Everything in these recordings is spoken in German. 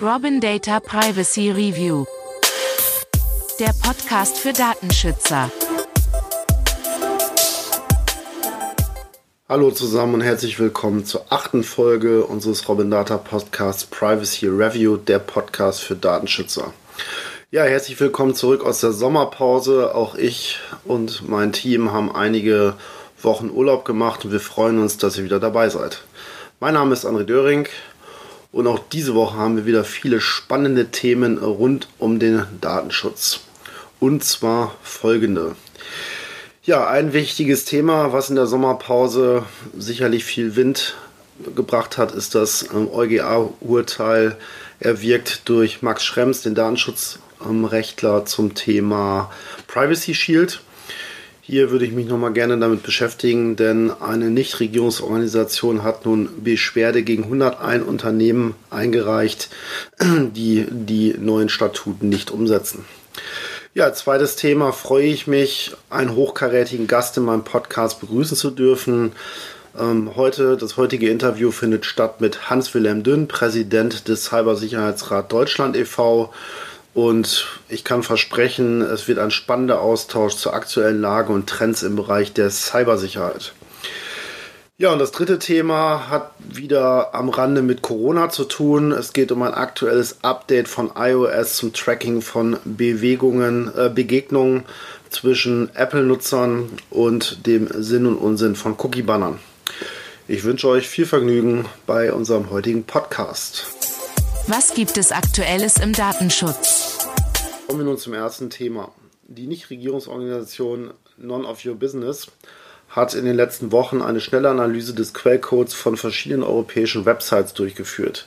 Robin Data Privacy Review. Der Podcast für Datenschützer. Hallo zusammen und herzlich willkommen zur achten Folge unseres Robin Data Podcasts Privacy Review, der Podcast für Datenschützer. Ja, herzlich willkommen zurück aus der Sommerpause. Auch ich und mein Team haben einige Wochen Urlaub gemacht und wir freuen uns, dass ihr wieder dabei seid. Mein Name ist André Döring und auch diese Woche haben wir wieder viele spannende Themen rund um den Datenschutz. Und zwar folgende. Ja, ein wichtiges Thema, was in der Sommerpause sicherlich viel Wind gebracht hat, ist das ähm, EuGH-Urteil erwirkt durch Max Schrems, den Datenschutz Rechtler zum Thema Privacy Shield. Hier würde ich mich nochmal gerne damit beschäftigen, denn eine Nichtregierungsorganisation hat nun Beschwerde gegen 101 Unternehmen eingereicht, die die neuen Statuten nicht umsetzen. Ja, zweites Thema freue ich mich, einen hochkarätigen Gast in meinem Podcast begrüßen zu dürfen. Ähm, heute, das heutige Interview findet statt mit Hans-Wilhelm Dünn, Präsident des Cybersicherheitsrat Deutschland e.V. Und ich kann versprechen, es wird ein spannender Austausch zur aktuellen Lage und Trends im Bereich der Cybersicherheit. Ja, und das dritte Thema hat wieder am Rande mit Corona zu tun. Es geht um ein aktuelles Update von iOS zum Tracking von Bewegungen, äh, Begegnungen zwischen Apple-Nutzern und dem Sinn und Unsinn von Cookie-Bannern. Ich wünsche euch viel Vergnügen bei unserem heutigen Podcast. Was gibt es Aktuelles im Datenschutz? Kommen wir nun zum ersten Thema. Die Nichtregierungsorganisation None of Your Business hat in den letzten Wochen eine schnelle Analyse des Quellcodes von verschiedenen europäischen Websites durchgeführt.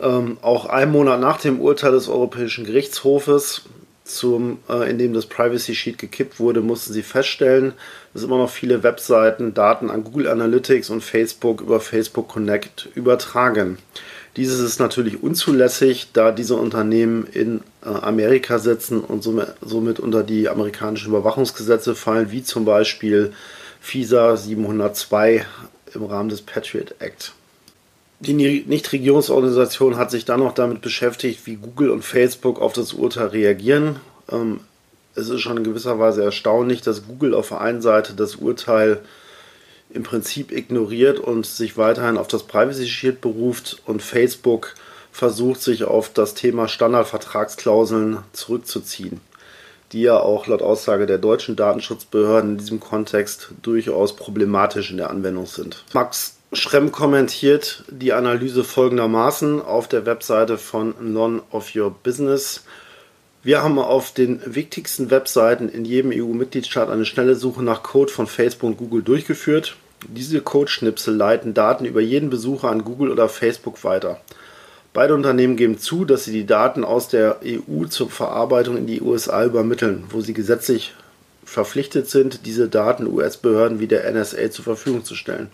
Ähm, auch einen Monat nach dem Urteil des Europäischen Gerichtshofes, zum, äh, in dem das Privacy Sheet gekippt wurde, mussten sie feststellen, dass immer noch viele Webseiten Daten an Google Analytics und Facebook über Facebook Connect übertragen. Dieses ist natürlich unzulässig, da diese Unternehmen in äh, Amerika sitzen und somit, unter die amerikanischen Überwachungsgesetze fallen, wie zum Beispiel FISA 702 im Rahmen des Patriot Act. Die Nichtregierungsorganisation hat sich dann noch damit beschäftigt, wie Google und Facebook auf das Urteil reagieren. Ähm, es ist schon in gewisser Weise erstaunlich, dass Google auf der einen Seite das Urteil im Prinzip ignoriert und sich weiterhin auf das Privacy Shield beruft und Facebook versucht sich auf das Thema Standardvertragsklauseln zurückzuziehen, die ja auch laut Aussage der deutschen Datenschutzbehörden in diesem Kontext durchaus problematisch in der Anwendung sind. Max Schremm kommentiert die Analyse folgendermaßen auf der Webseite von None of Your Business. Wir haben auf den wichtigsten Webseiten in jedem EU-Mitgliedstaat eine schnelle Suche nach Code von Facebook und Google durchgeführt. Diese Codeschnipsel leiten Daten über jeden Besucher an Google oder Facebook weiter. Beide Unternehmen geben zu, dass sie die Daten aus der EU zur Verarbeitung in die USA übermitteln, wo sie gesetzlich verpflichtet sind, diese Daten US-Behörden wie der NSA zur Verfügung zu stellen.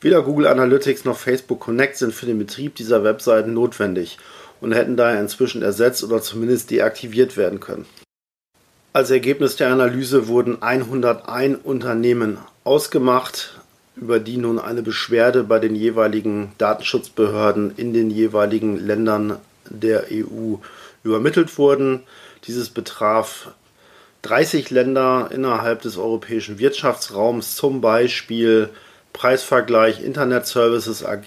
Weder Google Analytics noch Facebook Connect sind für den Betrieb dieser Webseiten notwendig und hätten daher inzwischen ersetzt oder zumindest deaktiviert werden können. Als Ergebnis der Analyse wurden 101 Unternehmen ausgemacht, über die nun eine Beschwerde bei den jeweiligen Datenschutzbehörden in den jeweiligen Ländern der EU übermittelt wurden. Dieses betraf 30 Länder innerhalb des europäischen Wirtschaftsraums, zum Beispiel Preisvergleich Internet Services AG,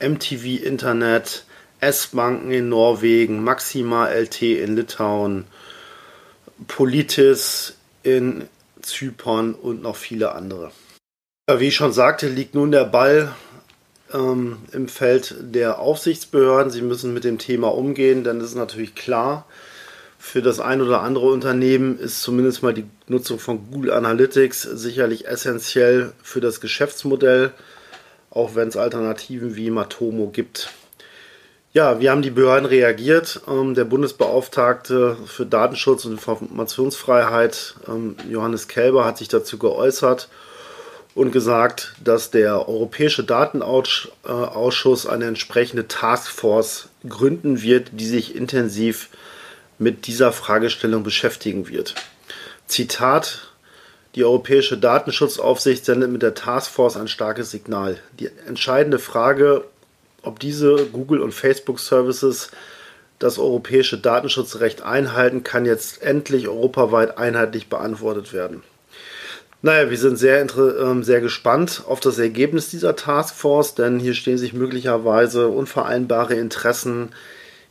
MTV Internet, S-Banken in Norwegen, Maxima LT in Litauen, Politis in Zypern und noch viele andere. Wie ich schon sagte, liegt nun der Ball ähm, im Feld der Aufsichtsbehörden. Sie müssen mit dem Thema umgehen, denn es ist natürlich klar, für das ein oder andere Unternehmen ist zumindest mal die Nutzung von Google Analytics sicherlich essentiell für das Geschäftsmodell, auch wenn es Alternativen wie Matomo gibt. Ja, wie haben die Behörden reagiert? Ähm, der Bundesbeauftragte für Datenschutz und Informationsfreiheit, ähm, Johannes Kelber, hat sich dazu geäußert und gesagt, dass der Europäische Datenausschuss eine entsprechende Taskforce gründen wird, die sich intensiv mit dieser Fragestellung beschäftigen wird. Zitat Die Europäische Datenschutzaufsicht sendet mit der Taskforce ein starkes Signal. Die entscheidende Frage, ob diese Google- und Facebook-Services das europäische Datenschutzrecht einhalten, kann jetzt endlich europaweit einheitlich beantwortet werden. Naja, wir sind sehr, äh, sehr gespannt auf das Ergebnis dieser Taskforce, denn hier stehen sich möglicherweise unvereinbare Interessen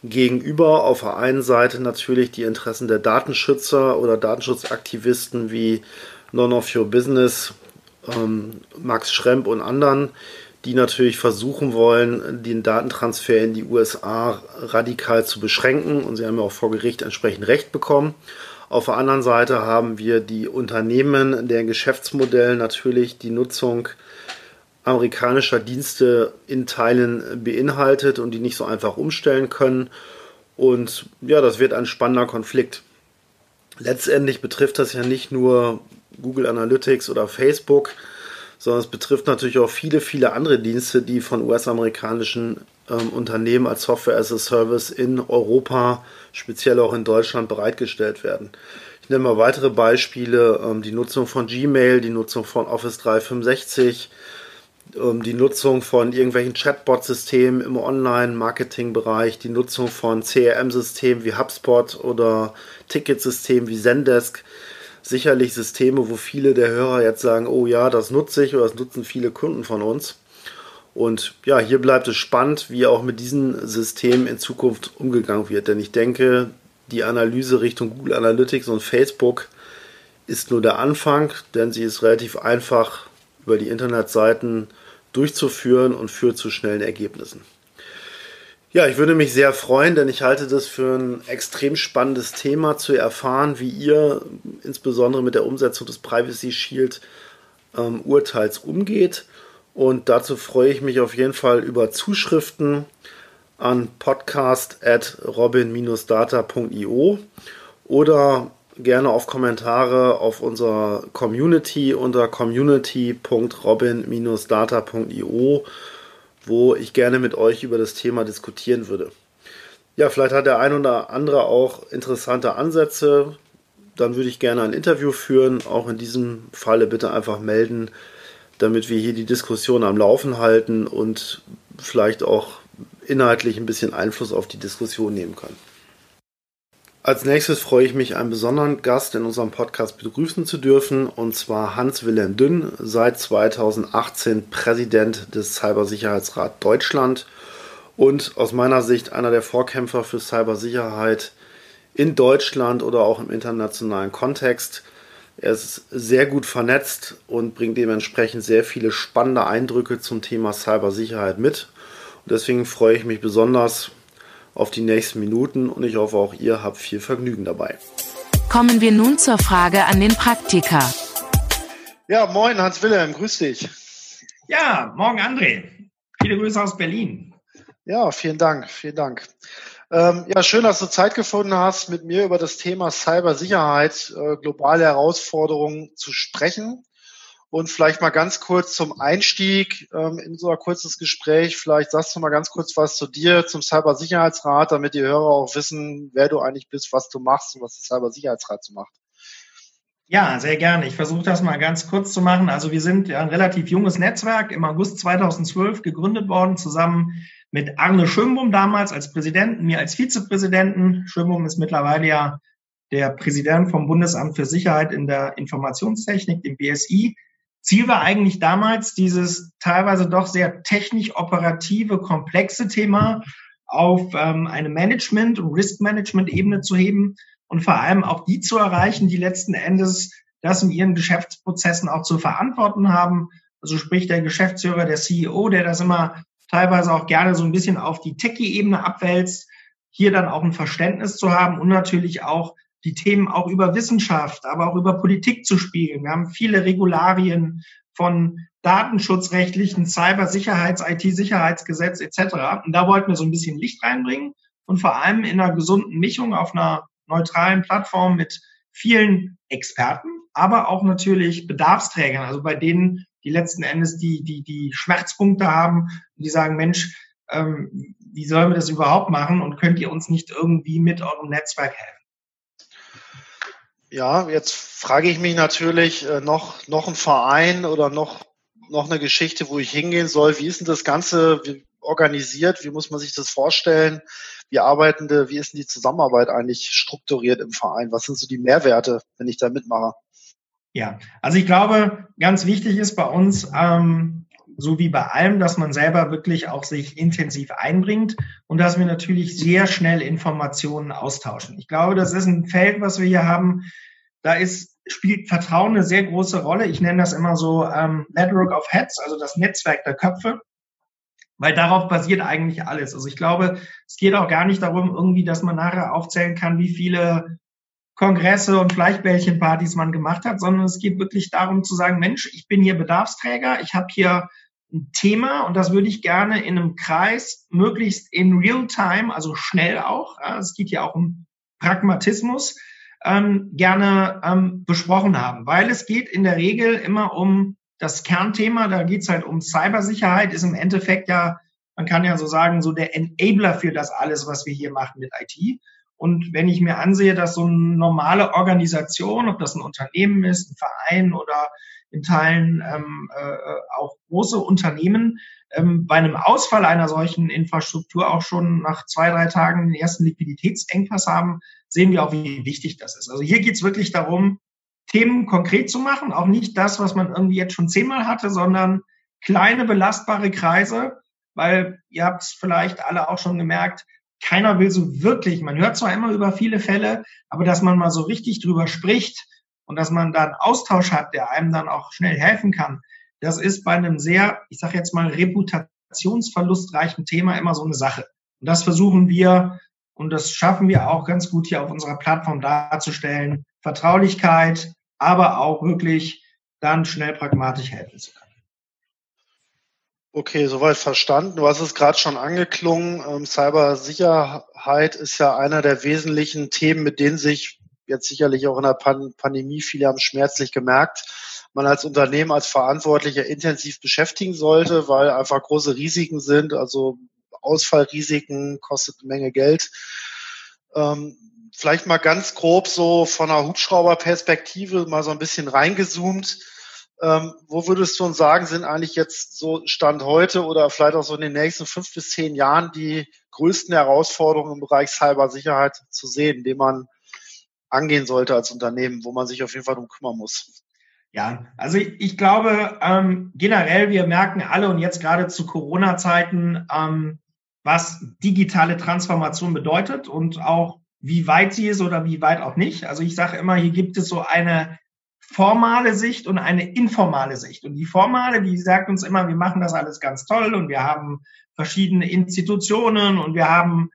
gegenüber. Auf der einen Seite natürlich die Interessen der Datenschützer oder Datenschutzaktivisten wie None of Your Business, ähm, Max Schremp und anderen, die natürlich versuchen wollen, den Datentransfer in die USA radikal zu beschränken. Und sie haben ja auch vor Gericht entsprechend Recht bekommen. Auf der anderen Seite haben wir die Unternehmen, deren Geschäftsmodell natürlich die Nutzung amerikanischer Dienste in Teilen beinhaltet und die nicht so einfach umstellen können. Und ja, das wird ein spannender Konflikt. Letztendlich betrifft das ja nicht nur Google Analytics oder Facebook, sondern es betrifft natürlich auch viele, viele andere Dienste, die von US-amerikanischen ähm, Unternehmen als Software as a Service in Europa, speziell auch in Deutschland, bereitgestellt werden. Ich nenne mal weitere Beispiele, ähm, die Nutzung von Gmail, die Nutzung von Office 365, ähm, die Nutzung von irgendwelchen Chatbot-Systemen im Online-Marketing-Bereich, die Nutzung von CRM-Systemen wie HubSpot oder Ticketsystemen wie Zendesk. Sicherlich Systeme, wo viele der Hörer jetzt sagen, oh ja, das nutze ich oder das nutzen viele Kunden von uns. Und ja, hier bleibt es spannend, wie auch mit diesen Systemen in Zukunft umgegangen wird. Denn ich denke, die Analyse Richtung Google Analytics und Facebook ist nur der Anfang, denn sie ist relativ einfach über die Internetseiten durchzuführen und führt zu schnellen Ergebnissen. Ja, ich würde mich sehr freuen, denn ich halte das für ein extrem spannendes Thema zu erfahren, wie ihr insbesondere mit der Umsetzung des Privacy Shield ähm, Urteils umgeht. Und dazu freue ich mich auf jeden Fall über Zuschriften an podcast.robin-data.io oder gerne auf Kommentare auf unserer Community unter community.robin-data.io, wo ich gerne mit euch über das Thema diskutieren würde. Ja, vielleicht hat der ein oder andere auch interessante Ansätze. Dann würde ich gerne ein Interview führen. Auch in diesem Falle bitte einfach melden damit wir hier die Diskussion am Laufen halten und vielleicht auch inhaltlich ein bisschen Einfluss auf die Diskussion nehmen können. Als nächstes freue ich mich, einen besonderen Gast in unserem Podcast begrüßen zu dürfen, und zwar Hans-Wilhelm Dünn, seit 2018 Präsident des Cybersicherheitsrat Deutschland und aus meiner Sicht einer der Vorkämpfer für Cybersicherheit in Deutschland oder auch im internationalen Kontext. Er ist sehr gut vernetzt und bringt dementsprechend sehr viele spannende Eindrücke zum Thema Cybersicherheit mit. Und deswegen freue ich mich besonders auf die nächsten Minuten und ich hoffe auch ihr habt viel Vergnügen dabei. Kommen wir nun zur Frage an den Praktiker. Ja, moin Hans-Wilhelm, grüß dich. Ja, morgen André. Viele Grüße aus Berlin. Ja, vielen Dank, vielen Dank. Ähm, ja, schön, dass du Zeit gefunden hast, mit mir über das Thema Cybersicherheit, äh, globale Herausforderungen zu sprechen. Und vielleicht mal ganz kurz zum Einstieg ähm, in so ein kurzes Gespräch. Vielleicht sagst du mal ganz kurz was zu dir, zum Cybersicherheitsrat, damit die Hörer auch wissen, wer du eigentlich bist, was du machst und was der Cybersicherheitsrat so macht. Ja, sehr gerne. Ich versuche das mal ganz kurz zu machen. Also wir sind ja ein relativ junges Netzwerk, im August 2012 gegründet worden, zusammen mit Arne Schönbohm damals als Präsidenten, mir als Vizepräsidenten. Schönbohm ist mittlerweile ja der Präsident vom Bundesamt für Sicherheit in der Informationstechnik, dem BSI. Ziel war eigentlich damals, dieses teilweise doch sehr technisch-operative, komplexe Thema auf ähm, eine Management- und Risk-Management-Ebene zu heben und vor allem auch die zu erreichen, die letzten Endes das in ihren Geschäftsprozessen auch zu verantworten haben. Also sprich der Geschäftsführer, der CEO, der das immer teilweise auch gerne so ein bisschen auf die Techie-Ebene abwälzt, hier dann auch ein Verständnis zu haben und natürlich auch die Themen auch über Wissenschaft, aber auch über Politik zu spiegeln. Wir haben viele Regularien von datenschutzrechtlichen, Cybersicherheits-, IT-Sicherheitsgesetz etc. Und da wollten wir so ein bisschen Licht reinbringen und vor allem in einer gesunden Mischung auf einer neutralen Plattform mit vielen Experten, aber auch natürlich Bedarfsträgern, also bei denen die letzten Endes die, die, die Schmerzpunkte haben die sagen, Mensch, ähm, wie sollen wir das überhaupt machen und könnt ihr uns nicht irgendwie mit eurem Netzwerk helfen? Ja, jetzt frage ich mich natürlich äh, noch, noch ein Verein oder noch, noch eine Geschichte, wo ich hingehen soll. Wie ist denn das Ganze organisiert? Wie muss man sich das vorstellen? Wie arbeitende, wie ist denn die Zusammenarbeit eigentlich strukturiert im Verein? Was sind so die Mehrwerte, wenn ich da mitmache? Ja, also ich glaube, ganz wichtig ist bei uns, ähm, so wie bei allem, dass man selber wirklich auch sich intensiv einbringt und dass wir natürlich sehr schnell Informationen austauschen. Ich glaube, das ist ein Feld, was wir hier haben. Da ist, spielt Vertrauen eine sehr große Rolle. Ich nenne das immer so ähm, Network of Heads, also das Netzwerk der Köpfe, weil darauf basiert eigentlich alles. Also ich glaube, es geht auch gar nicht darum, irgendwie, dass man nachher aufzählen kann, wie viele Kongresse und Fleischbällchenpartys man gemacht hat, sondern es geht wirklich darum zu sagen, Mensch, ich bin hier Bedarfsträger, ich habe hier ein Thema und das würde ich gerne in einem Kreis möglichst in real time, also schnell auch, es geht ja auch um Pragmatismus, ähm, gerne ähm, besprochen haben, weil es geht in der Regel immer um das Kernthema, da geht es halt um Cybersicherheit, ist im Endeffekt ja, man kann ja so sagen, so der Enabler für das alles, was wir hier machen mit IT. Und wenn ich mir ansehe, dass so eine normale Organisation, ob das ein Unternehmen ist, ein Verein oder in Teilen ähm, äh, auch große Unternehmen ähm, bei einem Ausfall einer solchen Infrastruktur auch schon nach zwei, drei Tagen den ersten Liquiditätsengpass haben, sehen wir auch, wie wichtig das ist. Also hier geht es wirklich darum, Themen konkret zu machen, auch nicht das, was man irgendwie jetzt schon zehnmal hatte, sondern kleine belastbare Kreise, weil ihr habt es vielleicht alle auch schon gemerkt, keiner will so wirklich, man hört zwar immer über viele Fälle, aber dass man mal so richtig drüber spricht, und dass man da einen Austausch hat, der einem dann auch schnell helfen kann, das ist bei einem sehr, ich sage jetzt mal, reputationsverlustreichen Thema immer so eine Sache. Und das versuchen wir und das schaffen wir auch ganz gut hier auf unserer Plattform darzustellen. Vertraulichkeit, aber auch wirklich dann schnell pragmatisch helfen zu können. Okay, soweit verstanden. Du hast es gerade schon angeklungen. Ähm, Cybersicherheit ist ja einer der wesentlichen Themen, mit denen sich jetzt sicherlich auch in der Pan Pandemie, viele haben schmerzlich gemerkt, man als Unternehmen, als Verantwortlicher intensiv beschäftigen sollte, weil einfach große Risiken sind, also Ausfallrisiken kostet eine Menge Geld. Ähm, vielleicht mal ganz grob so von einer Hubschrauberperspektive mal so ein bisschen reingezoomt. Ähm, wo würdest du uns sagen, sind eigentlich jetzt so Stand heute oder vielleicht auch so in den nächsten fünf bis zehn Jahren die größten Herausforderungen im Bereich Cybersicherheit zu sehen, indem man angehen sollte als Unternehmen, wo man sich auf jeden Fall drum kümmern muss. Ja, also ich, ich glaube ähm, generell, wir merken alle und jetzt gerade zu Corona-Zeiten, ähm, was digitale Transformation bedeutet und auch wie weit sie ist oder wie weit auch nicht. Also ich sage immer, hier gibt es so eine formale Sicht und eine informale Sicht. Und die formale, die sagt uns immer, wir machen das alles ganz toll und wir haben verschiedene Institutionen und wir haben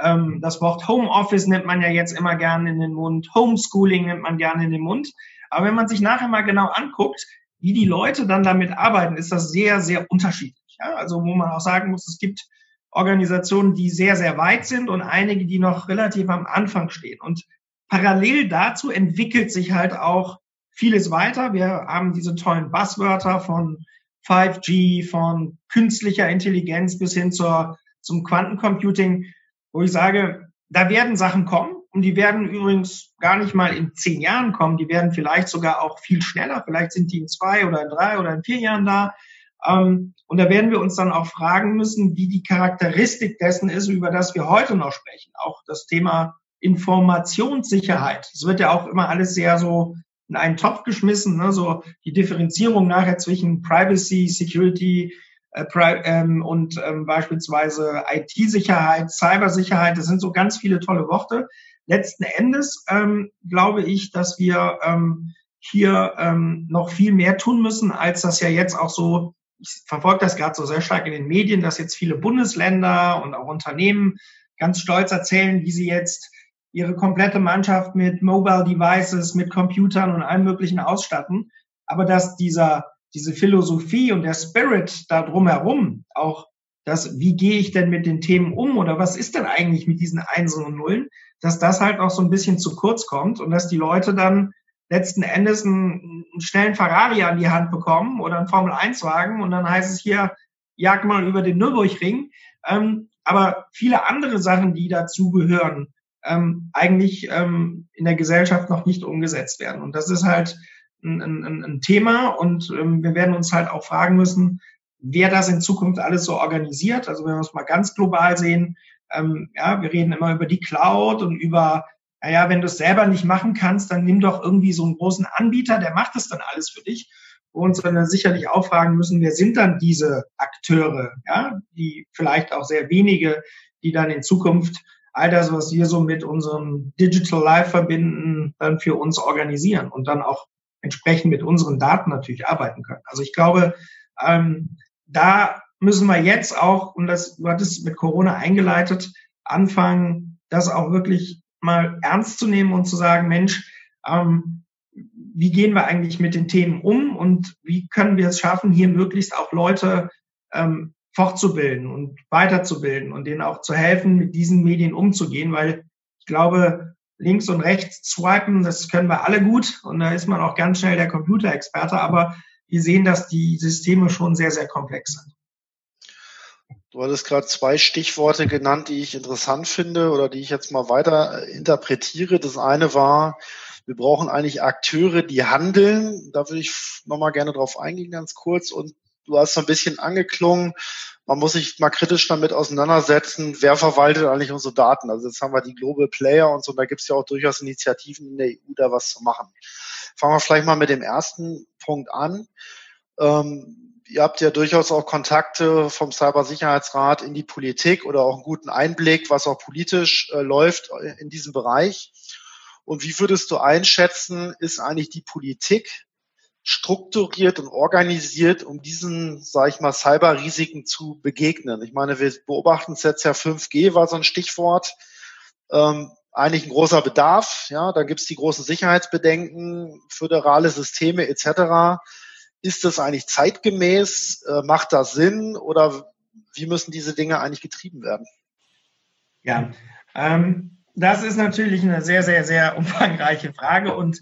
ähm, das Wort Homeoffice nimmt man ja jetzt immer gerne in den Mund, Homeschooling nimmt man gerne in den Mund. Aber wenn man sich nachher mal genau anguckt, wie die Leute dann damit arbeiten, ist das sehr, sehr unterschiedlich. Ja? Also wo man auch sagen muss, es gibt Organisationen, die sehr, sehr weit sind und einige, die noch relativ am Anfang stehen. Und parallel dazu entwickelt sich halt auch vieles weiter. Wir haben diese tollen Buzzwörter von 5G, von künstlicher Intelligenz bis hin zur, zum Quantencomputing wo ich sage, da werden Sachen kommen und die werden übrigens gar nicht mal in zehn Jahren kommen, die werden vielleicht sogar auch viel schneller, vielleicht sind die in zwei oder in drei oder in vier Jahren da. Ähm, und da werden wir uns dann auch fragen müssen, wie die Charakteristik dessen ist, über das wir heute noch sprechen. Auch das Thema Informationssicherheit. Es wird ja auch immer alles sehr so in einen Topf geschmissen, ne? so die Differenzierung nachher zwischen Privacy, Security, und ähm, beispielsweise IT-Sicherheit, Cybersicherheit, das sind so ganz viele tolle Worte. Letzten Endes ähm, glaube ich, dass wir ähm, hier ähm, noch viel mehr tun müssen, als das ja jetzt auch so, ich verfolge das gerade so sehr stark in den Medien, dass jetzt viele Bundesländer und auch Unternehmen ganz stolz erzählen, wie sie jetzt ihre komplette Mannschaft mit Mobile Devices, mit Computern und allem Möglichen ausstatten. Aber dass dieser diese Philosophie und der Spirit da drumherum, auch das, wie gehe ich denn mit den Themen um oder was ist denn eigentlich mit diesen Einsen und Nullen, dass das halt auch so ein bisschen zu kurz kommt und dass die Leute dann letzten Endes einen, einen schnellen Ferrari an die Hand bekommen oder einen Formel-1-Wagen und dann heißt es hier, jag mal über den Nürburgring. Ähm, aber viele andere Sachen, die dazugehören, ähm, eigentlich ähm, in der Gesellschaft noch nicht umgesetzt werden. Und das ist halt ein, ein, ein Thema und ähm, wir werden uns halt auch fragen müssen, wer das in Zukunft alles so organisiert. Also wenn wir es mal ganz global sehen, ähm, ja, wir reden immer über die Cloud und über, naja, wenn du es selber nicht machen kannst, dann nimm doch irgendwie so einen großen Anbieter, der macht das dann alles für dich. Uns dann sicherlich auch fragen müssen, wer sind dann diese Akteure, ja, die vielleicht auch sehr wenige, die dann in Zukunft all das, was wir so mit unserem Digital Life verbinden, dann für uns organisieren und dann auch entsprechend mit unseren Daten natürlich arbeiten können. Also ich glaube, ähm, da müssen wir jetzt auch, und das du hattest mit Corona eingeleitet, anfangen, das auch wirklich mal ernst zu nehmen und zu sagen, Mensch, ähm, wie gehen wir eigentlich mit den Themen um und wie können wir es schaffen, hier möglichst auch Leute ähm, fortzubilden und weiterzubilden und denen auch zu helfen, mit diesen Medien umzugehen, weil ich glaube, links und rechts swipen, das können wir alle gut und da ist man auch ganz schnell der Computerexperte, aber wir sehen, dass die Systeme schon sehr, sehr komplex sind. Du hattest gerade zwei Stichworte genannt, die ich interessant finde oder die ich jetzt mal weiter interpretiere. Das eine war, wir brauchen eigentlich Akteure, die handeln. Da würde ich nochmal gerne drauf eingehen, ganz kurz. Und du hast so ein bisschen angeklungen, man muss sich mal kritisch damit auseinandersetzen, wer verwaltet eigentlich unsere Daten. Also jetzt haben wir die Global Player und so, und da gibt es ja auch durchaus Initiativen in der EU, da was zu machen. Fangen wir vielleicht mal mit dem ersten Punkt an. Ähm, ihr habt ja durchaus auch Kontakte vom Cybersicherheitsrat in die Politik oder auch einen guten Einblick, was auch politisch äh, läuft in diesem Bereich. Und wie würdest du einschätzen, ist eigentlich die Politik strukturiert und organisiert, um diesen, sage ich mal, Cyberrisiken zu begegnen? Ich meine, wir beobachten es jetzt ja 5G war so ein Stichwort. Ähm, eigentlich ein großer Bedarf. Ja, da gibt es die großen Sicherheitsbedenken, föderale Systeme etc. Ist das eigentlich zeitgemäß? Äh, macht das Sinn? Oder wie müssen diese Dinge eigentlich getrieben werden? Ja, ähm, das ist natürlich eine sehr, sehr, sehr umfangreiche Frage und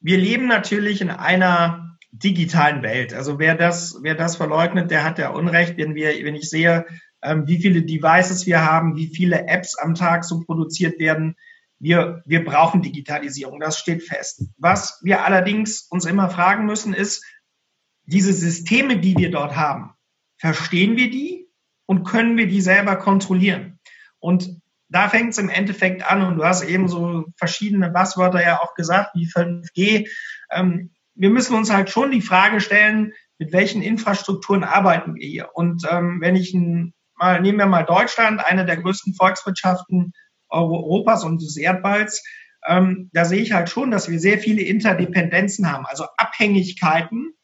wir leben natürlich in einer digitalen Welt. Also wer das, wer das verleugnet, der hat ja Unrecht, wenn wir, wenn ich sehe, ähm, wie viele Devices wir haben, wie viele Apps am Tag so produziert werden. Wir, wir brauchen Digitalisierung, das steht fest. Was wir allerdings uns immer fragen müssen, ist, diese Systeme, die wir dort haben, verstehen wir die und können wir die selber kontrollieren? Und da fängt es im Endeffekt an und du hast eben so verschiedene Buzzwörter ja auch gesagt, wie 5G. Ähm, wir müssen uns halt schon die Frage stellen, mit welchen Infrastrukturen arbeiten wir hier? Und ähm, wenn ich ein mal, nehmen wir mal Deutschland, eine der größten Volkswirtschaften Europas und des Erdballs. Ähm, da sehe ich halt schon, dass wir sehr viele Interdependenzen haben, also Abhängigkeiten,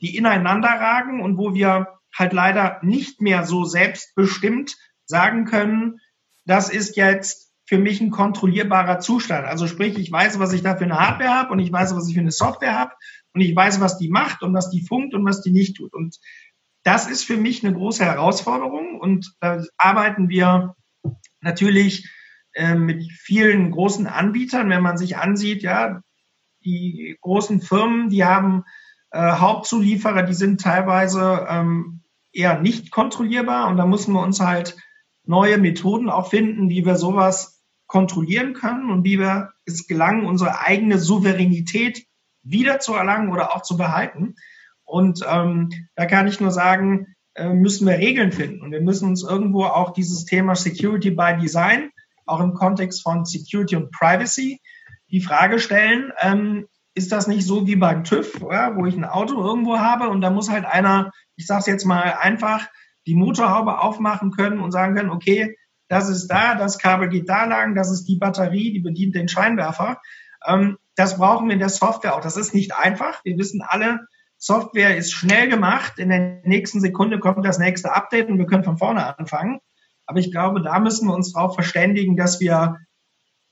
die ineinander ragen und wo wir halt leider nicht mehr so selbstbestimmt sagen können, das ist jetzt für mich ein kontrollierbarer Zustand. Also sprich, ich weiß, was ich da für eine Hardware habe und ich weiß, was ich für eine Software habe und ich weiß, was die macht und was die funkt und was die nicht tut. Und das ist für mich eine große Herausforderung und da arbeiten wir natürlich äh, mit vielen großen Anbietern. Wenn man sich ansieht, ja, die großen Firmen, die haben äh, Hauptzulieferer, die sind teilweise ähm, eher nicht kontrollierbar und da müssen wir uns halt neue Methoden auch finden, wie wir sowas kontrollieren können und wie wir es gelangen, unsere eigene Souveränität wiederzuerlangen oder auch zu behalten. Und ähm, da kann ich nur sagen, äh, müssen wir Regeln finden. Und wir müssen uns irgendwo auch dieses Thema Security by Design, auch im Kontext von Security und Privacy, die Frage stellen, ähm, ist das nicht so wie beim TÜV, ja, wo ich ein Auto irgendwo habe und da muss halt einer, ich sage es jetzt mal einfach, die Motorhaube aufmachen können und sagen können, okay, das ist da, das Kabel geht da lang, das ist die Batterie, die bedient den Scheinwerfer. Ähm, das brauchen wir in der Software auch. Das ist nicht einfach. Wir wissen alle, Software ist schnell gemacht. In der nächsten Sekunde kommt das nächste Update und wir können von vorne anfangen. Aber ich glaube, da müssen wir uns darauf verständigen, dass wir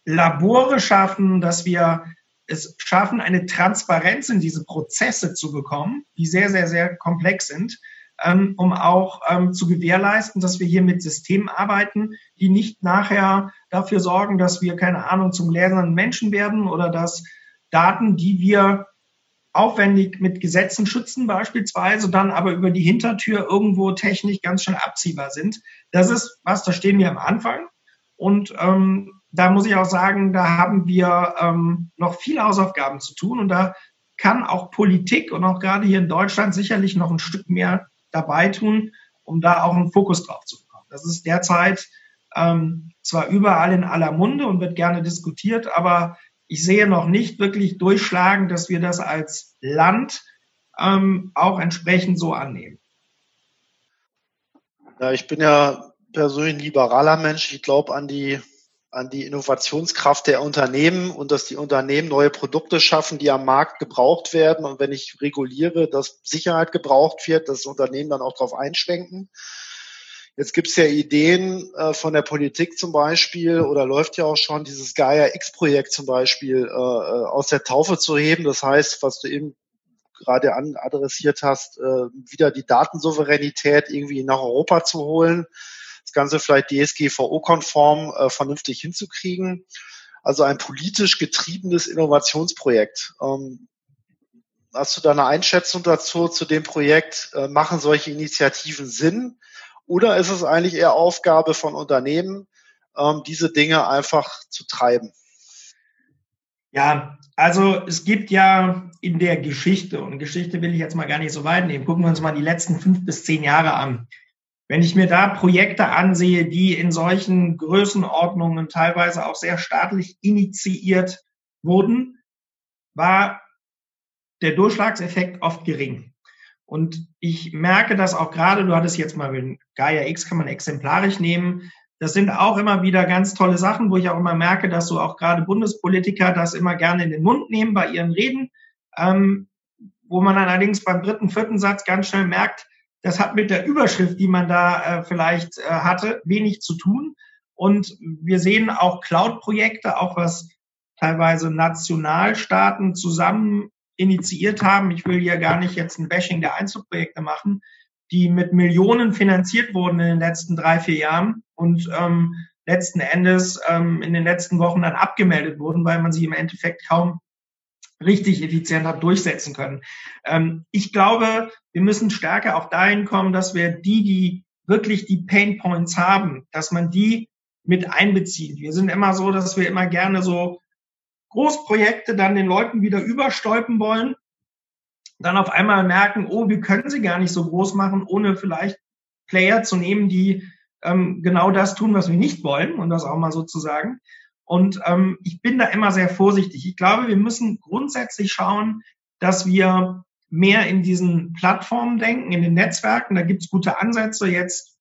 Labore schaffen, dass wir es schaffen, eine Transparenz in diese Prozesse zu bekommen, die sehr, sehr, sehr komplex sind, ähm, um auch ähm, zu gewährleisten, dass wir hier mit Systemen arbeiten, die nicht nachher dafür sorgen, dass wir, keine Ahnung, zum lernenden Menschen werden oder dass Daten, die wir aufwendig mit Gesetzen schützen beispielsweise, dann aber über die Hintertür irgendwo technisch ganz schön abziehbar sind. Das ist was, da stehen wir am Anfang. Und ähm, da muss ich auch sagen, da haben wir ähm, noch viele Hausaufgaben zu tun und da kann auch Politik und auch gerade hier in Deutschland sicherlich noch ein Stück mehr dabei tun, um da auch einen Fokus drauf zu bekommen. Das ist derzeit ähm, zwar überall in aller Munde und wird gerne diskutiert, aber ich sehe noch nicht wirklich durchschlagen, dass wir das als Land ähm, auch entsprechend so annehmen. Ja, ich bin ja persönlich ein liberaler Mensch. Ich glaube an die an die Innovationskraft der Unternehmen und dass die Unternehmen neue Produkte schaffen, die am Markt gebraucht werden. Und wenn ich reguliere, dass Sicherheit gebraucht wird, dass Unternehmen dann auch darauf einschwenken. Jetzt gibt es ja Ideen äh, von der Politik zum Beispiel oder läuft ja auch schon dieses Gaia X-Projekt zum Beispiel äh, äh, aus der Taufe zu heben. Das heißt, was du eben gerade adressiert hast, äh, wieder die Datensouveränität irgendwie nach Europa zu holen das Ganze vielleicht DSGVO-konform äh, vernünftig hinzukriegen. Also ein politisch getriebenes Innovationsprojekt. Ähm, hast du da eine Einschätzung dazu, zu dem Projekt? Äh, machen solche Initiativen Sinn? Oder ist es eigentlich eher Aufgabe von Unternehmen, ähm, diese Dinge einfach zu treiben? Ja, also es gibt ja in der Geschichte, und Geschichte will ich jetzt mal gar nicht so weit nehmen, gucken wir uns mal die letzten fünf bis zehn Jahre an. Wenn ich mir da Projekte ansehe, die in solchen Größenordnungen teilweise auch sehr staatlich initiiert wurden, war der Durchschlagseffekt oft gering. Und ich merke das auch gerade, du hattest jetzt mal mit Gaia X, kann man exemplarisch nehmen. Das sind auch immer wieder ganz tolle Sachen, wo ich auch immer merke, dass so auch gerade Bundespolitiker das immer gerne in den Mund nehmen bei ihren Reden, ähm, wo man allerdings beim dritten, vierten Satz ganz schnell merkt, das hat mit der Überschrift, die man da äh, vielleicht äh, hatte, wenig zu tun. Und wir sehen auch Cloud-Projekte, auch was teilweise Nationalstaaten zusammen initiiert haben. Ich will hier gar nicht jetzt ein Bashing der Einzelprojekte machen, die mit Millionen finanziert wurden in den letzten drei, vier Jahren und ähm, letzten Endes ähm, in den letzten Wochen dann abgemeldet wurden, weil man sie im Endeffekt kaum richtig effizient hat durchsetzen können. Ähm, ich glaube, wir müssen stärker auch dahin kommen, dass wir die, die wirklich die Pain Points haben, dass man die mit einbezieht. Wir sind immer so, dass wir immer gerne so Großprojekte dann den Leuten wieder überstolpen wollen, dann auf einmal merken, oh, wir können sie gar nicht so groß machen, ohne vielleicht Player zu nehmen, die ähm, genau das tun, was wir nicht wollen, und das auch mal so zu sagen. Und ähm, ich bin da immer sehr vorsichtig. Ich glaube, wir müssen grundsätzlich schauen, dass wir mehr in diesen Plattformen denken, in den Netzwerken. Da gibt es gute Ansätze jetzt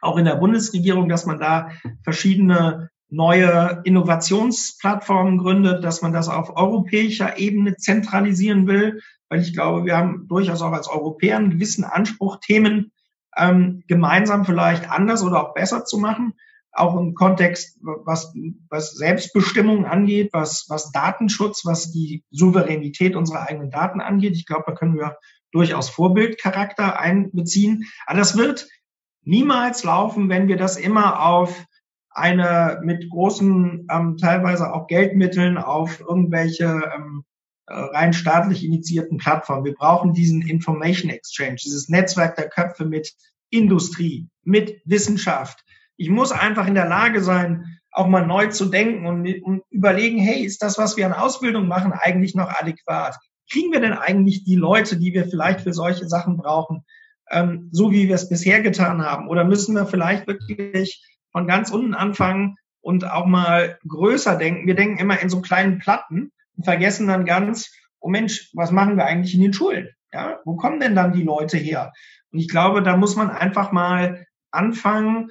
auch in der Bundesregierung, dass man da verschiedene neue Innovationsplattformen gründet, dass man das auf europäischer Ebene zentralisieren will, weil ich glaube, wir haben durchaus auch als Europäer einen gewissen Anspruch, Themen ähm, gemeinsam vielleicht anders oder auch besser zu machen auch im Kontext, was, was Selbstbestimmung angeht, was, was Datenschutz, was die Souveränität unserer eigenen Daten angeht. Ich glaube, da können wir durchaus Vorbildcharakter einbeziehen. Aber das wird niemals laufen, wenn wir das immer auf eine mit großen, ähm, teilweise auch Geldmitteln auf irgendwelche ähm, äh, rein staatlich initiierten Plattformen. Wir brauchen diesen Information Exchange, dieses Netzwerk der Köpfe mit Industrie, mit Wissenschaft, ich muss einfach in der Lage sein, auch mal neu zu denken und, und überlegen, hey, ist das, was wir an Ausbildung machen, eigentlich noch adäquat? Kriegen wir denn eigentlich die Leute, die wir vielleicht für solche Sachen brauchen, ähm, so wie wir es bisher getan haben? Oder müssen wir vielleicht wirklich von ganz unten anfangen und auch mal größer denken? Wir denken immer in so kleinen Platten und vergessen dann ganz, oh Mensch, was machen wir eigentlich in den Schulen? Ja, wo kommen denn dann die Leute her? Und ich glaube, da muss man einfach mal anfangen,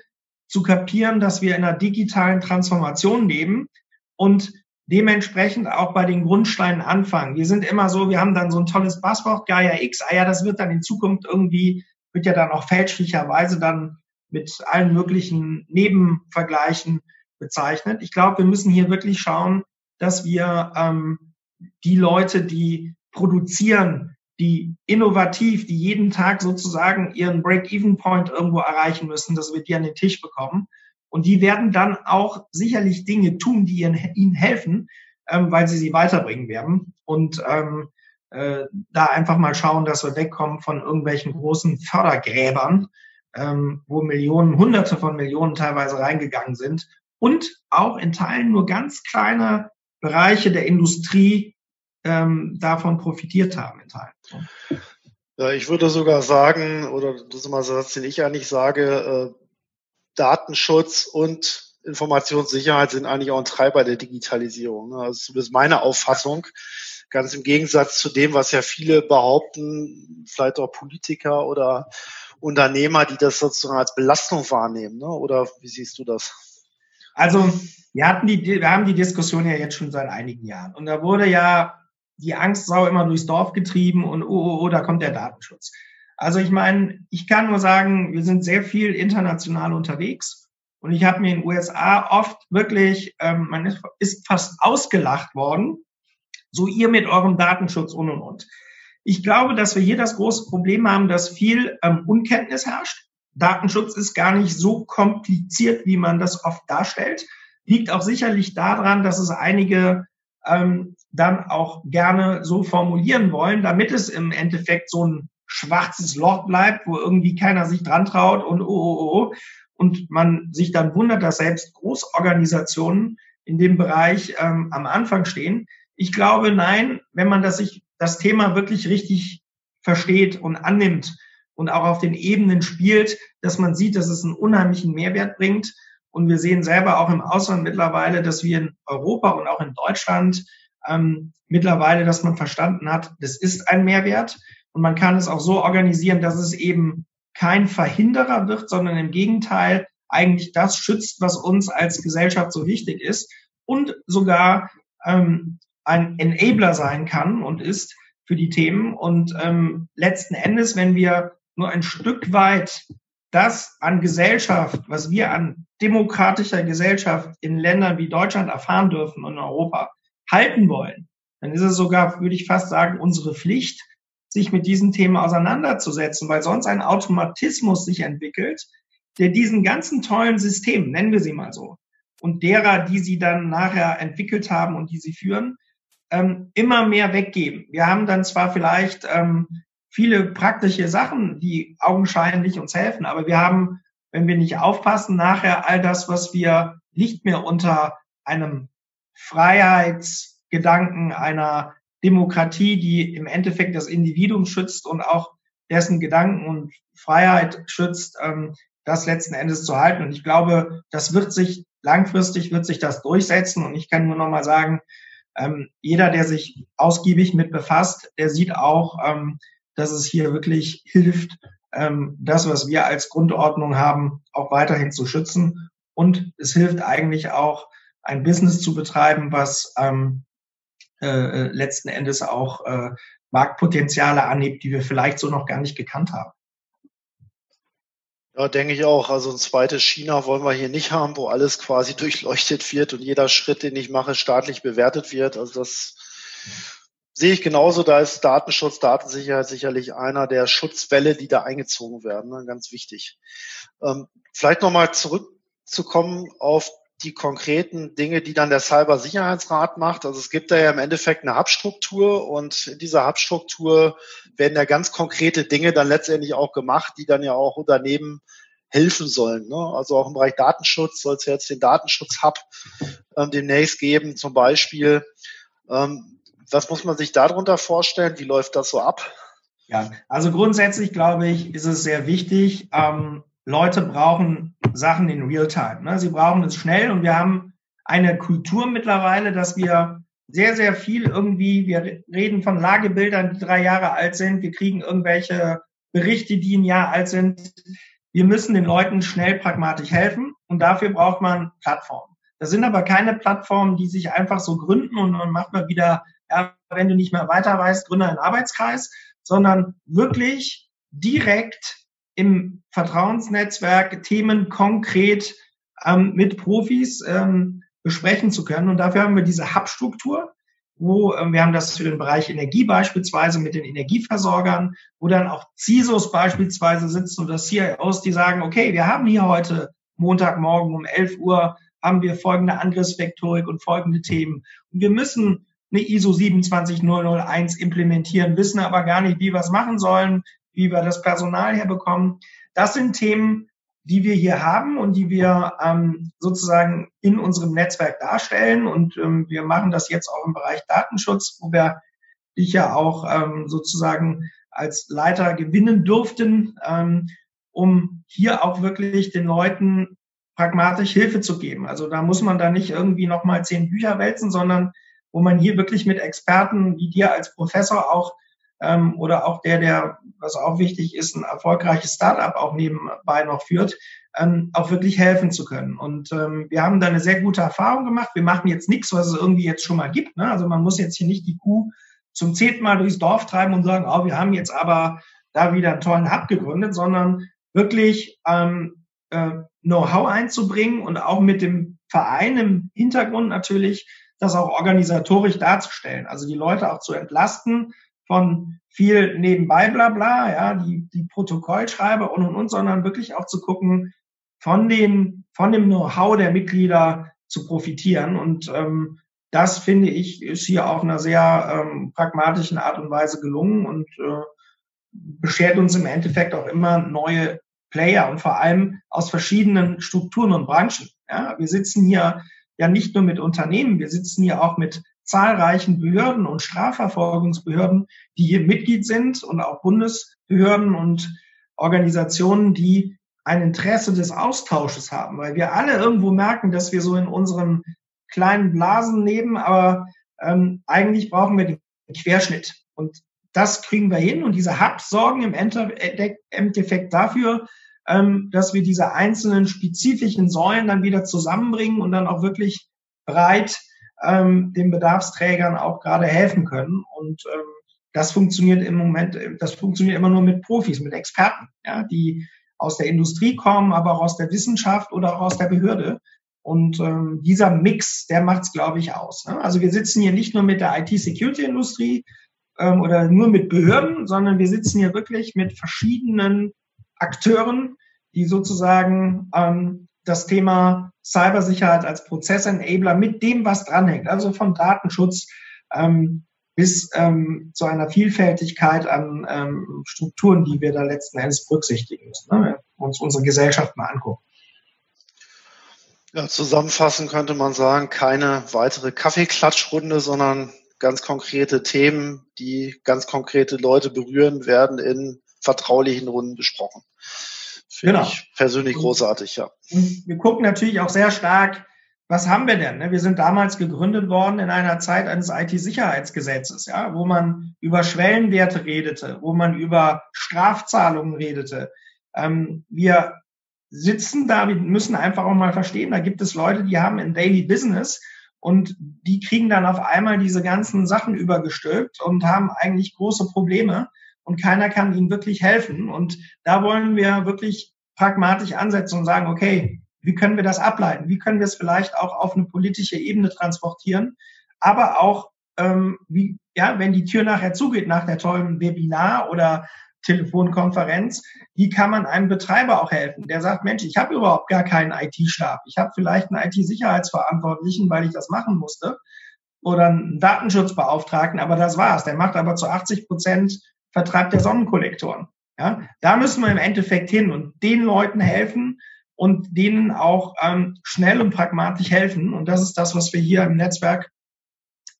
zu kapieren, dass wir in einer digitalen Transformation leben und dementsprechend auch bei den Grundsteinen anfangen. Wir sind immer so, wir haben dann so ein tolles Passwort, Gaia X, ah ja, das wird dann in Zukunft irgendwie, wird ja dann auch fälschlicherweise dann mit allen möglichen Nebenvergleichen bezeichnet. Ich glaube, wir müssen hier wirklich schauen, dass wir ähm, die Leute, die produzieren, die innovativ, die jeden Tag sozusagen ihren Break-Even-Point irgendwo erreichen müssen, dass wir die an den Tisch bekommen. Und die werden dann auch sicherlich Dinge tun, die ihnen, helfen, ähm, weil sie sie weiterbringen werden. Und ähm, äh, da einfach mal schauen, dass wir wegkommen von irgendwelchen großen Fördergräbern, ähm, wo Millionen, Hunderte von Millionen teilweise reingegangen sind und auch in Teilen nur ganz kleine Bereiche der Industrie ähm, davon profitiert haben in Teilen. Ja, ich würde sogar sagen, oder das ist mal so Satz, den ich eigentlich sage, äh, Datenschutz und Informationssicherheit sind eigentlich auch ein Treiber der Digitalisierung. Ne? Also das ist meine Auffassung. Ganz im Gegensatz zu dem, was ja viele behaupten, vielleicht auch Politiker oder Unternehmer, die das sozusagen als Belastung wahrnehmen. Ne? Oder wie siehst du das? Also wir hatten die, wir haben die Diskussion ja jetzt schon seit einigen Jahren. Und da wurde ja die Angstsau immer durchs Dorf getrieben und oh, oh, oh, da kommt der Datenschutz. Also ich meine, ich kann nur sagen, wir sind sehr viel international unterwegs. Und ich habe mir in den USA oft wirklich, ähm, man ist, fast ausgelacht worden, so ihr mit eurem Datenschutz und und und. Ich glaube, dass wir hier das große Problem haben, dass viel ähm, Unkenntnis herrscht. Datenschutz ist gar nicht so kompliziert, wie man das oft darstellt. Liegt auch sicherlich daran, dass es einige ähm, dann auch gerne so formulieren wollen, damit es im Endeffekt so ein schwarzes Loch bleibt, wo irgendwie keiner sich dran traut und oh, oh, oh, oh. und man sich dann wundert, dass selbst Großorganisationen in dem Bereich ähm, am Anfang stehen. Ich glaube, nein, wenn man das sich das Thema wirklich richtig versteht und annimmt und auch auf den Ebenen spielt, dass man sieht, dass es einen unheimlichen Mehrwert bringt. Und wir sehen selber auch im Ausland mittlerweile, dass wir in Europa und auch in Deutschland ähm, mittlerweile, dass man verstanden hat, das ist ein Mehrwert. Und man kann es auch so organisieren, dass es eben kein Verhinderer wird, sondern im Gegenteil eigentlich das schützt, was uns als Gesellschaft so wichtig ist und sogar ähm, ein Enabler sein kann und ist für die Themen. Und ähm, letzten Endes, wenn wir nur ein Stück weit das an Gesellschaft, was wir an demokratischer Gesellschaft in Ländern wie Deutschland erfahren dürfen und in Europa halten wollen, dann ist es sogar, würde ich fast sagen, unsere Pflicht, sich mit diesen Themen auseinanderzusetzen, weil sonst ein Automatismus sich entwickelt, der diesen ganzen tollen Systemen, nennen wir sie mal so, und derer, die sie dann nachher entwickelt haben und die sie führen, ähm, immer mehr weggeben. Wir haben dann zwar vielleicht ähm, viele praktische Sachen, die augenscheinlich uns helfen, aber wir haben, wenn wir nicht aufpassen, nachher all das, was wir nicht mehr unter einem Freiheitsgedanken einer Demokratie, die im Endeffekt das Individuum schützt und auch dessen Gedanken und Freiheit schützt, ähm, das letzten Endes zu halten. Und ich glaube, das wird sich langfristig wird sich das durchsetzen. Und ich kann nur noch mal sagen, ähm, jeder, der sich ausgiebig mit befasst, der sieht auch, ähm, dass es hier wirklich hilft, das, was wir als Grundordnung haben, auch weiterhin zu schützen. Und es hilft eigentlich auch, ein Business zu betreiben, was ähm, äh, äh letzten Endes auch äh, Marktpotenziale anhebt, die wir vielleicht so noch gar nicht gekannt haben. Ja, denke ich auch. Also ein zweites China wollen wir hier nicht haben, wo alles quasi durchleuchtet wird und jeder Schritt, den ich mache, staatlich bewertet wird. Also das sehe ich genauso. Da ist Datenschutz, Datensicherheit sicherlich einer der Schutzwelle, die da eingezogen werden. Ne? Ganz wichtig. Ähm, vielleicht nochmal zurückzukommen auf die konkreten Dinge, die dann der Cybersicherheitsrat macht. Also es gibt da ja im Endeffekt eine Hubstruktur und in dieser Hubstruktur werden ja ganz konkrete Dinge dann letztendlich auch gemacht, die dann ja auch Unternehmen helfen sollen. Ne? Also auch im Bereich Datenschutz soll es jetzt den Datenschutz-Hub ähm, demnächst geben, zum Beispiel. Ähm, was muss man sich darunter vorstellen? Wie läuft das so ab? Ja, also grundsätzlich glaube ich, ist es sehr wichtig, ähm, Leute brauchen Sachen in Realtime. Ne? Sie brauchen es schnell und wir haben eine Kultur mittlerweile, dass wir sehr, sehr viel irgendwie, wir reden von Lagebildern, die drei Jahre alt sind, wir kriegen irgendwelche Berichte, die ein Jahr alt sind. Wir müssen den Leuten schnell pragmatisch helfen und dafür braucht man Plattformen. Das sind aber keine Plattformen, die sich einfach so gründen und man macht mal wieder, ja, wenn du nicht mehr weiter weißt, gründe einen Arbeitskreis, sondern wirklich direkt im Vertrauensnetzwerk Themen konkret ähm, mit Profis ähm, besprechen zu können. Und dafür haben wir diese Hub-Struktur, wo ähm, wir haben das für den Bereich Energie beispielsweise mit den Energieversorgern, wo dann auch CISOs beispielsweise sitzen oder CIOs, die sagen, okay, wir haben hier heute Montagmorgen um 11 Uhr haben wir folgende Angriffsvektorik und folgende Themen. Und wir müssen eine ISO 27001 implementieren, wissen aber gar nicht, wie wir es machen sollen, wie wir das Personal herbekommen. Das sind Themen, die wir hier haben und die wir ähm, sozusagen in unserem Netzwerk darstellen. Und ähm, wir machen das jetzt auch im Bereich Datenschutz, wo wir dich ja auch ähm, sozusagen als Leiter gewinnen durften, ähm, um hier auch wirklich den Leuten pragmatisch Hilfe zu geben. Also da muss man da nicht irgendwie nochmal zehn Bücher wälzen, sondern wo man hier wirklich mit Experten wie dir als Professor auch ähm, oder auch der, der, was auch wichtig ist, ein erfolgreiches Startup auch nebenbei noch führt, ähm, auch wirklich helfen zu können. Und ähm, wir haben da eine sehr gute Erfahrung gemacht. Wir machen jetzt nichts, was es irgendwie jetzt schon mal gibt. Ne? Also man muss jetzt hier nicht die Kuh zum zehnten Mal durchs Dorf treiben und sagen, oh, wir haben jetzt aber da wieder einen tollen Hub gegründet, sondern wirklich ähm, äh, Know-how einzubringen und auch mit dem Verein im Hintergrund natürlich das auch organisatorisch darzustellen. Also die Leute auch zu entlasten von viel nebenbei bla bla, ja, die, die Protokollschreiber und und und, sondern wirklich auch zu gucken, von den, von dem Know-how der Mitglieder zu profitieren. Und ähm, das finde ich ist hier auf einer sehr ähm, pragmatischen Art und Weise gelungen und äh, beschert uns im Endeffekt auch immer neue Player und vor allem aus verschiedenen Strukturen und Branchen. Ja, wir sitzen hier ja nicht nur mit Unternehmen, wir sitzen hier auch mit zahlreichen Behörden und Strafverfolgungsbehörden, die hier Mitglied sind und auch Bundesbehörden und Organisationen, die ein Interesse des Austausches haben, weil wir alle irgendwo merken, dass wir so in unseren kleinen Blasen leben, aber ähm, eigentlich brauchen wir den Querschnitt. Und das kriegen wir hin. Und diese Hubs sorgen im Endeffekt dafür, ähm, dass wir diese einzelnen spezifischen Säulen dann wieder zusammenbringen und dann auch wirklich breit ähm, den Bedarfsträgern auch gerade helfen können. Und ähm, das funktioniert im Moment, das funktioniert immer nur mit Profis, mit Experten, ja, die aus der Industrie kommen, aber auch aus der Wissenschaft oder auch aus der Behörde. Und ähm, dieser Mix, der macht's, glaube ich, aus. Ne? Also wir sitzen hier nicht nur mit der IT-Security-Industrie ähm, oder nur mit Behörden, sondern wir sitzen hier wirklich mit verschiedenen Akteuren, die sozusagen ähm, das Thema Cybersicherheit als Prozessenabler mit dem, was dranhängt, also von Datenschutz ähm, bis ähm, zu einer Vielfältigkeit an ähm, Strukturen, die wir da letzten Endes berücksichtigen müssen, ne, wenn wir uns unsere Gesellschaft mal angucken. Ja, zusammenfassend könnte man sagen, keine weitere Kaffeeklatschrunde, sondern ganz konkrete Themen, die ganz konkrete Leute berühren, werden in vertraulichen Runden besprochen. Finde genau. ich persönlich großartig, ja. Und wir gucken natürlich auch sehr stark, was haben wir denn? Ne? Wir sind damals gegründet worden in einer Zeit eines IT-Sicherheitsgesetzes, ja, wo man über Schwellenwerte redete, wo man über Strafzahlungen redete. Ähm, wir sitzen da, wir müssen einfach auch mal verstehen, da gibt es Leute, die haben ein Daily Business und die kriegen dann auf einmal diese ganzen Sachen übergestülpt und haben eigentlich große Probleme und keiner kann ihnen wirklich helfen. Und da wollen wir wirklich pragmatisch ansetzen und sagen, okay, wie können wir das ableiten? Wie können wir es vielleicht auch auf eine politische Ebene transportieren? Aber auch, ähm, wie, ja, wenn die Tür nachher zugeht nach der tollen Webinar oder Telefonkonferenz, wie kann man einem Betreiber auch helfen, der sagt, Mensch, ich habe überhaupt gar keinen IT-Stab. Ich habe vielleicht einen IT-Sicherheitsverantwortlichen, weil ich das machen musste, oder einen Datenschutzbeauftragten, aber das war's. Der macht aber zu 80 Prozent vertreibt der Sonnenkollektoren. Ja, da müssen wir im Endeffekt hin und den Leuten helfen und denen auch ähm, schnell und pragmatisch helfen. Und das ist das, was wir hier im Netzwerk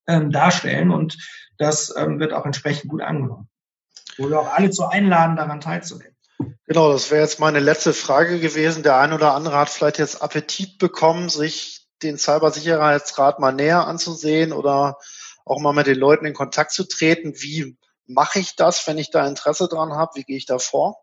ähm, darstellen. Und das ähm, wird auch entsprechend gut angenommen. Wo wir auch alle zu einladen, daran teilzunehmen. Genau, das wäre jetzt meine letzte Frage gewesen. Der ein oder andere hat vielleicht jetzt Appetit bekommen, sich den Cybersicherheitsrat mal näher anzusehen oder auch mal mit den Leuten in Kontakt zu treten. Wie mache ich das, wenn ich da Interesse dran habe? Wie gehe ich da vor?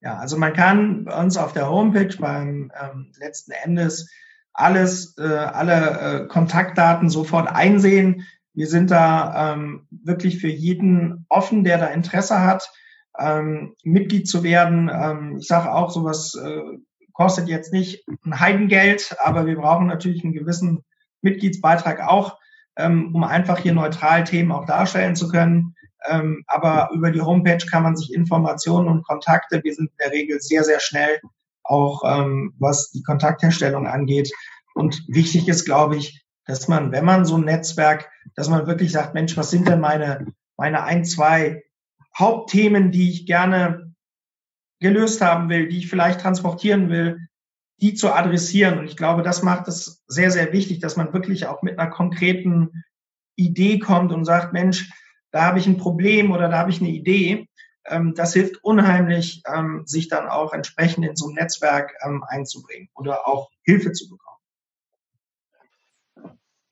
Ja, also man kann bei uns auf der Homepage beim ähm, letzten Endes alles, äh, alle äh, Kontaktdaten sofort einsehen. Wir sind da ähm, wirklich für jeden offen, der da Interesse hat, ähm, Mitglied zu werden. Ähm, ich sage auch, sowas äh, kostet jetzt nicht ein Heidengeld, aber wir brauchen natürlich einen gewissen Mitgliedsbeitrag auch, ähm, um einfach hier neutral Themen auch darstellen zu können. Ähm, aber über die Homepage kann man sich Informationen und Kontakte, wir sind in der Regel sehr, sehr schnell, auch ähm, was die Kontaktherstellung angeht. Und wichtig ist, glaube ich, dass man, wenn man so ein Netzwerk, dass man wirklich sagt, Mensch, was sind denn meine, meine ein, zwei Hauptthemen, die ich gerne gelöst haben will, die ich vielleicht transportieren will, die zu adressieren. Und ich glaube, das macht es sehr, sehr wichtig, dass man wirklich auch mit einer konkreten Idee kommt und sagt, Mensch, da habe ich ein Problem oder da habe ich eine Idee. Ähm, das hilft unheimlich, ähm, sich dann auch entsprechend in so ein Netzwerk ähm, einzubringen oder auch Hilfe zu bekommen.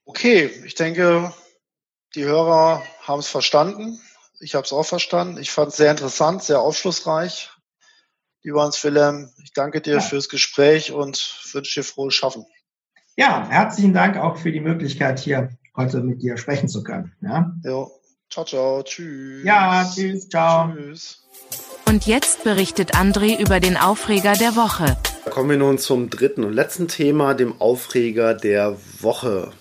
Okay, ich denke, die Hörer haben es verstanden. Ich habe es auch verstanden. Ich fand es sehr interessant, sehr aufschlussreich. Lieber Hans Wilhelm, ich danke dir ja. fürs Gespräch und wünsche dir frohes Schaffen. Ja, herzlichen Dank auch für die Möglichkeit, hier heute mit dir sprechen zu können. Ja, jo. Ciao, ciao, tschüss. Ja, tschüss, ciao. Tschüss. Und jetzt berichtet André über den Aufreger der Woche. Kommen wir nun zum dritten und letzten Thema, dem Aufreger der Woche.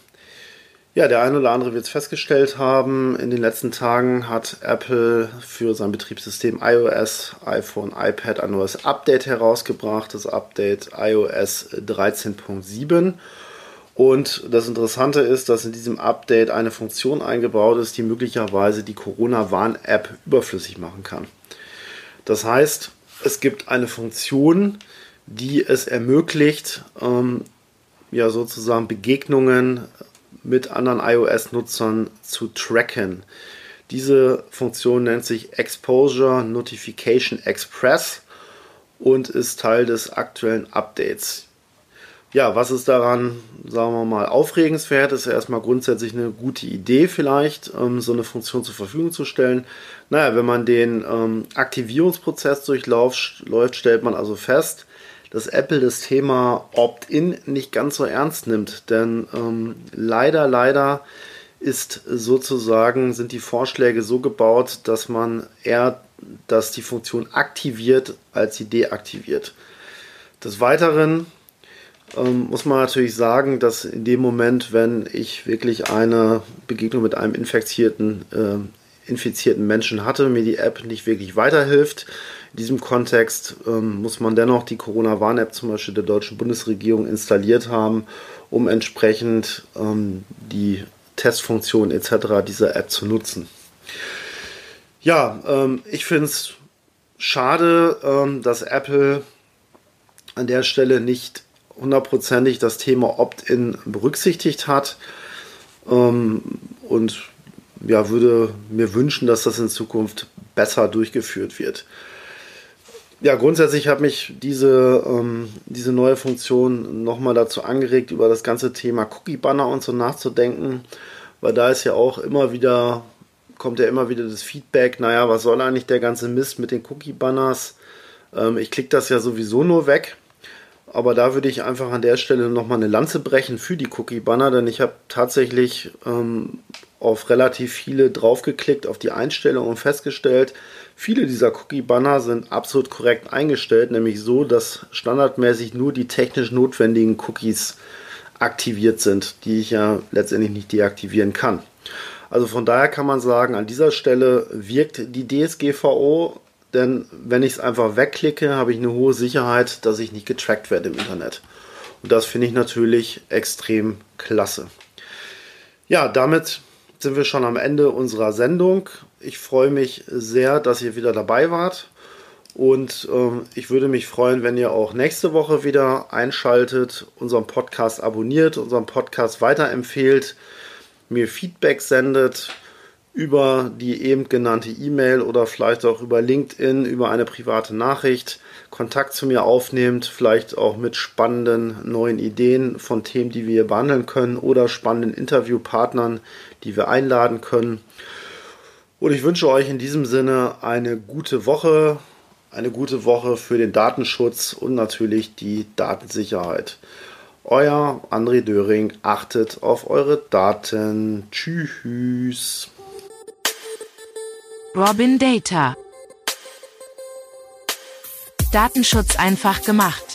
Ja, der eine oder andere wird es festgestellt haben. In den letzten Tagen hat Apple für sein Betriebssystem iOS, iPhone, iPad ein neues Update herausgebracht, das Update iOS 13.7. Und das Interessante ist, dass in diesem Update eine Funktion eingebaut ist, die möglicherweise die Corona-Warn-App überflüssig machen kann. Das heißt, es gibt eine Funktion, die es ermöglicht, ähm, ja sozusagen Begegnungen mit anderen iOS-Nutzern zu tracken. Diese Funktion nennt sich Exposure Notification Express und ist Teil des aktuellen Updates. Ja, was ist daran, sagen wir mal, aufregenswert? Ist ja erstmal grundsätzlich eine gute Idee vielleicht, ähm, so eine Funktion zur Verfügung zu stellen. Naja, wenn man den ähm, Aktivierungsprozess durchläuft, stellt man also fest, dass Apple das Thema Opt-in nicht ganz so ernst nimmt. Denn ähm, leider, leider ist sozusagen, sind die Vorschläge so gebaut, dass man eher, dass die Funktion aktiviert, als sie deaktiviert. Des Weiteren ähm, muss man natürlich sagen, dass in dem Moment, wenn ich wirklich eine Begegnung mit einem infizierten, äh, infizierten Menschen hatte, mir die App nicht wirklich weiterhilft, in diesem Kontext ähm, muss man dennoch die Corona-Warn-App zum Beispiel der deutschen Bundesregierung installiert haben, um entsprechend ähm, die Testfunktion etc. dieser App zu nutzen. Ja, ähm, ich finde es schade, ähm, dass Apple an der Stelle nicht hundertprozentig das Thema Opt-in berücksichtigt hat ähm, und ja, würde mir wünschen, dass das in Zukunft besser durchgeführt wird. Ja, grundsätzlich hat mich diese, ähm, diese neue Funktion nochmal dazu angeregt, über das ganze Thema Cookie-Banner und so nachzudenken, weil da ist ja auch immer wieder, kommt ja immer wieder das Feedback, naja, was soll eigentlich der ganze Mist mit den Cookie-Banners? Ähm, ich klicke das ja sowieso nur weg. Aber da würde ich einfach an der Stelle nochmal eine Lanze brechen für die Cookie-Banner, denn ich habe tatsächlich ähm, auf relativ viele draufgeklickt, auf die Einstellung und festgestellt, Viele dieser Cookie-Banner sind absolut korrekt eingestellt, nämlich so, dass standardmäßig nur die technisch notwendigen Cookies aktiviert sind, die ich ja letztendlich nicht deaktivieren kann. Also von daher kann man sagen, an dieser Stelle wirkt die DSGVO, denn wenn ich es einfach wegklicke, habe ich eine hohe Sicherheit, dass ich nicht getrackt werde im Internet. Und das finde ich natürlich extrem klasse. Ja, damit sind wir schon am Ende unserer Sendung. Ich freue mich sehr, dass ihr wieder dabei wart. Und ähm, ich würde mich freuen, wenn ihr auch nächste Woche wieder einschaltet, unseren Podcast abonniert, unseren Podcast weiterempfehlt, mir Feedback sendet über die eben genannte E-Mail oder vielleicht auch über LinkedIn, über eine private Nachricht, Kontakt zu mir aufnehmt, vielleicht auch mit spannenden neuen Ideen von Themen, die wir hier behandeln können oder spannenden Interviewpartnern, die wir einladen können. Und ich wünsche euch in diesem Sinne eine gute Woche, eine gute Woche für den Datenschutz und natürlich die Datensicherheit. Euer André Döring, achtet auf eure Daten. Tschüss. Robin Data. Datenschutz einfach gemacht.